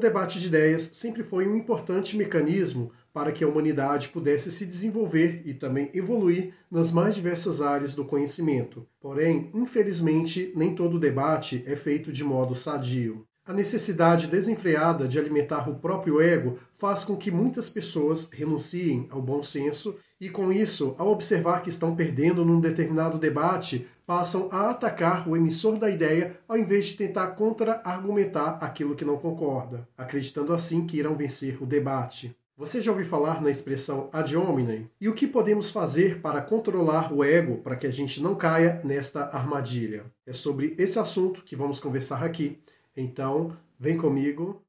debate de ideias sempre foi um importante mecanismo para que a humanidade pudesse se desenvolver e também evoluir nas mais diversas áreas do conhecimento. Porém, infelizmente, nem todo debate é feito de modo sadio. A necessidade desenfreada de alimentar o próprio ego faz com que muitas pessoas renunciem ao bom senso e, com isso, ao observar que estão perdendo num determinado debate, passam a atacar o emissor da ideia ao invés de tentar contra-argumentar aquilo que não concorda, acreditando assim que irão vencer o debate. Você já ouviu falar na expressão ad hominem? E o que podemos fazer para controlar o ego para que a gente não caia nesta armadilha? É sobre esse assunto que vamos conversar aqui. Então, vem comigo.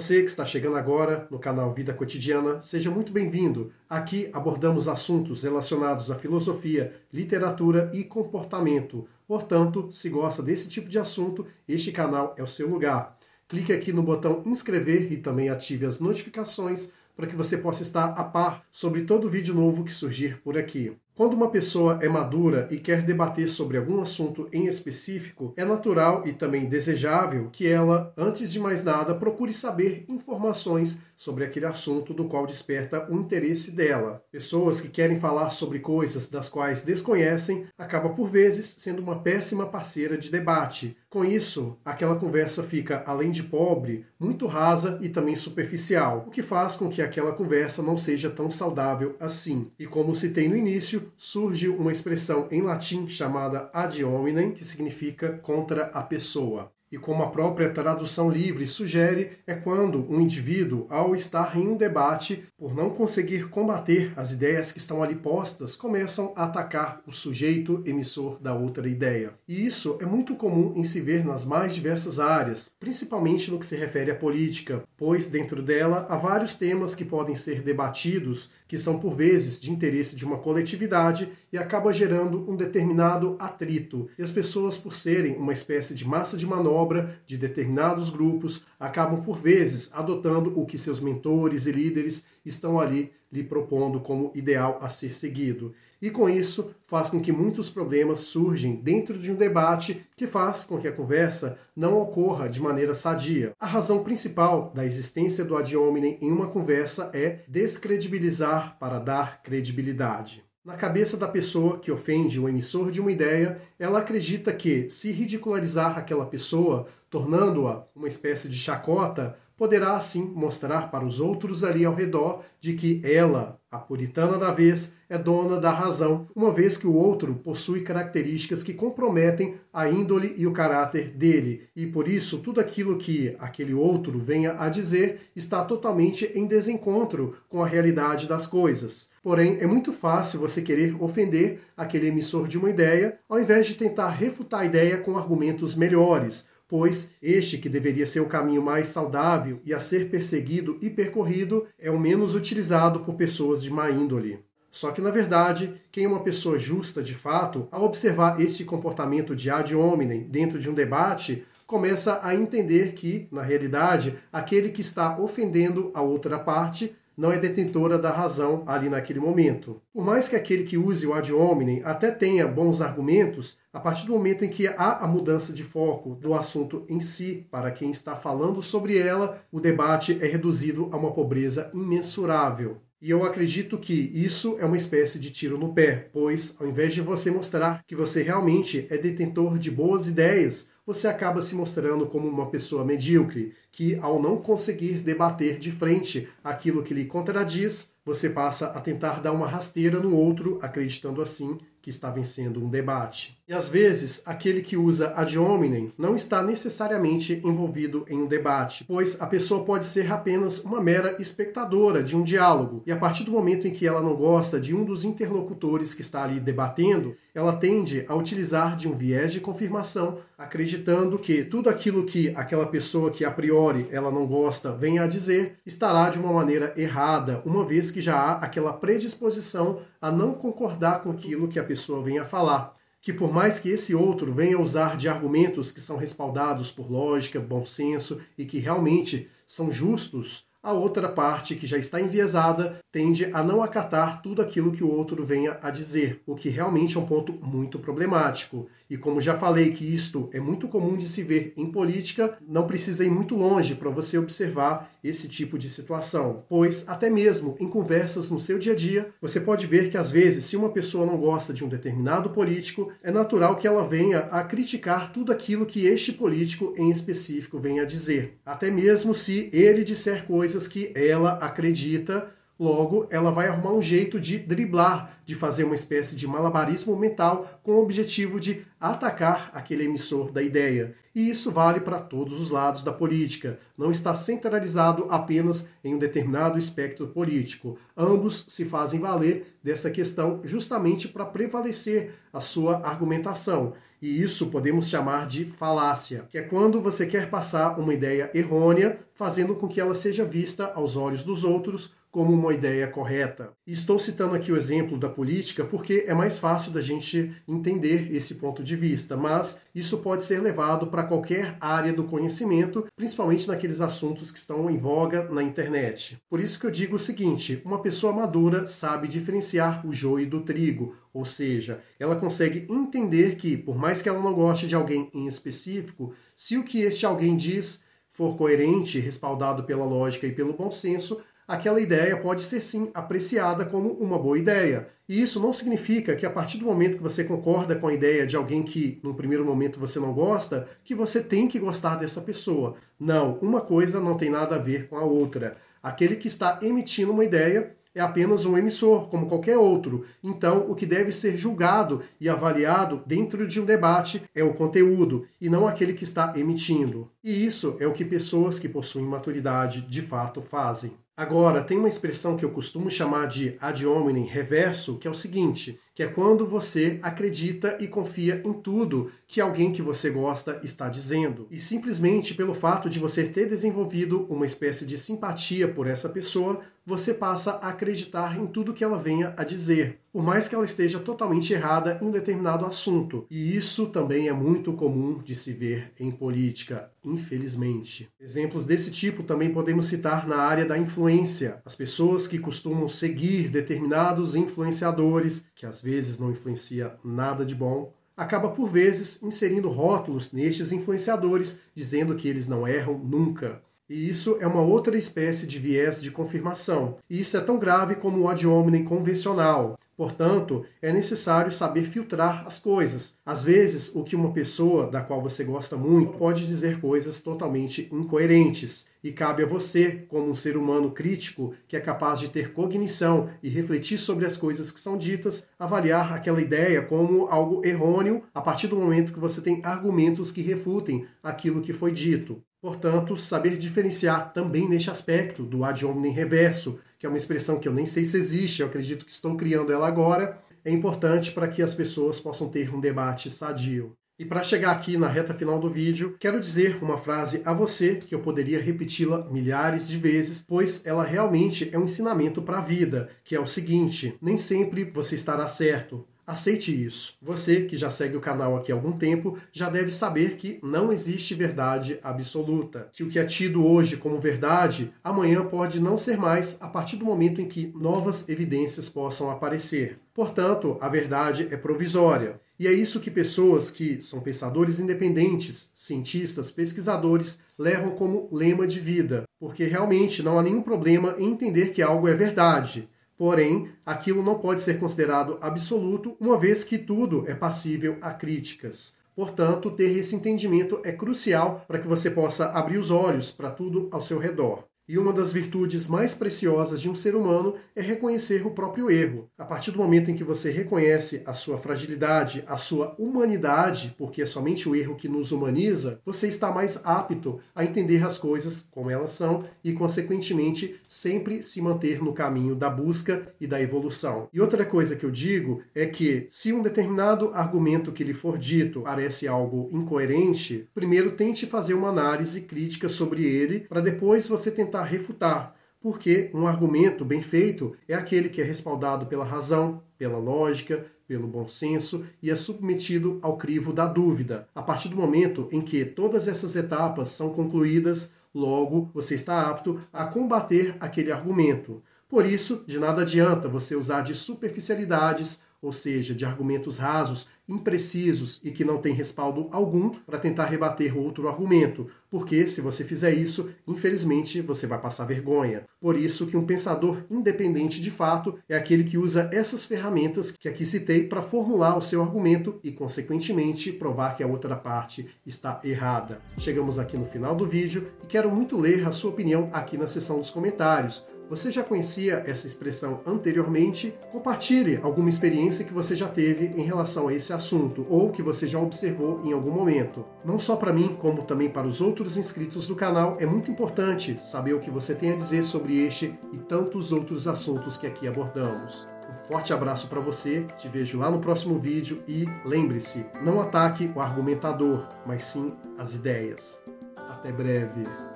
você que está chegando agora no canal Vida Cotidiana, seja muito bem-vindo. Aqui abordamos assuntos relacionados à filosofia, literatura e comportamento. Portanto, se gosta desse tipo de assunto, este canal é o seu lugar. Clique aqui no botão inscrever e também ative as notificações para que você possa estar a par sobre todo vídeo novo que surgir por aqui. Quando uma pessoa é madura e quer debater sobre algum assunto em específico, é natural e também desejável que ela, antes de mais nada, procure saber informações sobre aquele assunto do qual desperta o interesse dela. Pessoas que querem falar sobre coisas das quais desconhecem acaba por vezes sendo uma péssima parceira de debate. Com isso, aquela conversa fica, além de pobre, muito rasa e também superficial, o que faz com que aquela conversa não seja tão saudável assim. E como citei no início, surge uma expressão em latim chamada ad hominem, que significa contra a pessoa e como a própria tradução livre sugere, é quando um indivíduo, ao estar em um debate, por não conseguir combater as ideias que estão ali postas, começam a atacar o sujeito emissor da outra ideia. E isso é muito comum em se ver nas mais diversas áreas, principalmente no que se refere à política, pois dentro dela há vários temas que podem ser debatidos que são por vezes de interesse de uma coletividade e acaba gerando um determinado atrito. E as pessoas, por serem uma espécie de massa de manobra de determinados grupos, acabam por vezes adotando o que seus mentores e líderes estão ali lhe propondo como ideal a ser seguido. E com isso faz com que muitos problemas surgem dentro de um debate que faz com que a conversa não ocorra de maneira sadia. A razão principal da existência do ad hominem em uma conversa é descredibilizar para dar credibilidade. Na cabeça da pessoa que ofende o emissor de uma ideia, ela acredita que, se ridicularizar aquela pessoa, tornando-a uma espécie de chacota, poderá assim mostrar para os outros ali ao redor de que ela, a puritana da vez, é dona da razão, uma vez que o outro possui características que comprometem a índole e o caráter dele, e por isso tudo aquilo que aquele outro venha a dizer está totalmente em desencontro com a realidade das coisas. Porém, é muito fácil você querer ofender aquele emissor de uma ideia, ao invés de tentar refutar a ideia com argumentos melhores pois este que deveria ser o caminho mais saudável e a ser perseguido e percorrido é o menos utilizado por pessoas de má índole. Só que, na verdade, quem é uma pessoa justa de fato, ao observar este comportamento de ad hominem dentro de um debate, começa a entender que, na realidade, aquele que está ofendendo a outra parte não é detentora da razão ali naquele momento. Por mais que aquele que use o ad hominem até tenha bons argumentos, a partir do momento em que há a mudança de foco do assunto em si para quem está falando sobre ela, o debate é reduzido a uma pobreza imensurável. E eu acredito que isso é uma espécie de tiro no pé, pois ao invés de você mostrar que você realmente é detentor de boas ideias, você acaba se mostrando como uma pessoa medíocre, que ao não conseguir debater de frente aquilo que lhe contradiz, você passa a tentar dar uma rasteira no outro, acreditando assim que está vencendo um debate. E às vezes, aquele que usa ad hominem não está necessariamente envolvido em um debate, pois a pessoa pode ser apenas uma mera espectadora de um diálogo, e a partir do momento em que ela não gosta de um dos interlocutores que está ali debatendo, ela tende a utilizar de um viés de confirmação, acreditando que tudo aquilo que aquela pessoa que a priori ela não gosta venha a dizer estará de uma maneira errada, uma vez que já há aquela predisposição a não concordar com aquilo que a pessoa venha a falar que por mais que esse outro venha usar de argumentos que são respaldados por lógica, bom senso e que realmente são justos, a outra parte, que já está enviesada, tende a não acatar tudo aquilo que o outro venha a dizer, o que realmente é um ponto muito problemático. E como já falei que isto é muito comum de se ver em política, não precisa ir muito longe para você observar esse tipo de situação. Pois, até mesmo em conversas no seu dia a dia, você pode ver que às vezes, se uma pessoa não gosta de um determinado político, é natural que ela venha a criticar tudo aquilo que este político em específico venha a dizer. Até mesmo se ele disser coisas que ela acredita Logo, ela vai arrumar um jeito de driblar, de fazer uma espécie de malabarismo mental com o objetivo de atacar aquele emissor da ideia. E isso vale para todos os lados da política. Não está centralizado apenas em um determinado espectro político. Ambos se fazem valer dessa questão justamente para prevalecer a sua argumentação. E isso podemos chamar de falácia, que é quando você quer passar uma ideia errônea, fazendo com que ela seja vista aos olhos dos outros como uma ideia correta. Estou citando aqui o exemplo da política porque é mais fácil da gente entender esse ponto de vista, mas isso pode ser levado para qualquer área do conhecimento, principalmente naqueles assuntos que estão em voga na internet. Por isso que eu digo o seguinte: uma pessoa madura sabe diferenciar o joio do trigo, ou seja, ela consegue entender que, por mais que ela não goste de alguém em específico, se o que este alguém diz for coerente, respaldado pela lógica e pelo bom senso, aquela ideia pode ser sim apreciada como uma boa ideia. E isso não significa que a partir do momento que você concorda com a ideia de alguém que num primeiro momento você não gosta, que você tem que gostar dessa pessoa. Não, uma coisa não tem nada a ver com a outra. Aquele que está emitindo uma ideia é apenas um emissor, como qualquer outro. Então, o que deve ser julgado e avaliado dentro de um debate é o conteúdo e não aquele que está emitindo. E isso é o que pessoas que possuem maturidade de fato fazem. Agora, tem uma expressão que eu costumo chamar de ad hominem reverso, que é o seguinte: que é quando você acredita e confia em tudo que alguém que você gosta está dizendo. E simplesmente pelo fato de você ter desenvolvido uma espécie de simpatia por essa pessoa, você passa a acreditar em tudo que ela venha a dizer, por mais que ela esteja totalmente errada em um determinado assunto. E isso também é muito comum de se ver em política, infelizmente. Exemplos desse tipo também podemos citar na área da influência. As pessoas que costumam seguir determinados influenciadores, que às vezes não influencia nada de bom, acaba por vezes inserindo rótulos nestes influenciadores, dizendo que eles não erram nunca. E isso é uma outra espécie de viés de confirmação. E isso é tão grave como o ad hominem convencional. Portanto, é necessário saber filtrar as coisas. Às vezes, o que uma pessoa da qual você gosta muito pode dizer coisas totalmente incoerentes, e cabe a você, como um ser humano crítico que é capaz de ter cognição e refletir sobre as coisas que são ditas, avaliar aquela ideia como algo errôneo a partir do momento que você tem argumentos que refutem aquilo que foi dito. Portanto, saber diferenciar também neste aspecto do ad hominem reverso, que é uma expressão que eu nem sei se existe, eu acredito que estou criando ela agora, é importante para que as pessoas possam ter um debate sadio. E para chegar aqui na reta final do vídeo, quero dizer uma frase a você que eu poderia repeti-la milhares de vezes, pois ela realmente é um ensinamento para a vida, que é o seguinte: nem sempre você estará certo, Aceite isso. Você que já segue o canal aqui há algum tempo já deve saber que não existe verdade absoluta. Que o que é tido hoje como verdade, amanhã pode não ser mais a partir do momento em que novas evidências possam aparecer. Portanto, a verdade é provisória. E é isso que pessoas que são pensadores independentes, cientistas, pesquisadores, levam como lema de vida, porque realmente não há nenhum problema em entender que algo é verdade. Porém, aquilo não pode ser considerado absoluto, uma vez que tudo é passível a críticas. Portanto, ter esse entendimento é crucial para que você possa abrir os olhos para tudo ao seu redor. E uma das virtudes mais preciosas de um ser humano é reconhecer o próprio erro. A partir do momento em que você reconhece a sua fragilidade, a sua humanidade, porque é somente o erro que nos humaniza, você está mais apto a entender as coisas como elas são e, consequentemente, sempre se manter no caminho da busca e da evolução. E outra coisa que eu digo é que, se um determinado argumento que lhe for dito parece algo incoerente, primeiro tente fazer uma análise crítica sobre ele para depois você tentar tentar refutar, porque um argumento bem feito é aquele que é respaldado pela razão, pela lógica, pelo bom senso e é submetido ao crivo da dúvida. A partir do momento em que todas essas etapas são concluídas, logo você está apto a combater aquele argumento. Por isso, de nada adianta você usar de superficialidades, ou seja, de argumentos rasos, imprecisos e que não têm respaldo algum para tentar rebater outro argumento, porque se você fizer isso, infelizmente você vai passar vergonha. Por isso que um pensador independente de fato é aquele que usa essas ferramentas que aqui citei para formular o seu argumento e, consequentemente, provar que a outra parte está errada. Chegamos aqui no final do vídeo e quero muito ler a sua opinião aqui na seção dos comentários. Você já conhecia essa expressão anteriormente? Compartilhe alguma experiência que você já teve em relação a esse assunto ou que você já observou em algum momento. Não só para mim, como também para os outros inscritos do canal, é muito importante saber o que você tem a dizer sobre este e tantos outros assuntos que aqui abordamos. Um forte abraço para você, te vejo lá no próximo vídeo e lembre-se, não ataque o argumentador, mas sim as ideias. Até breve.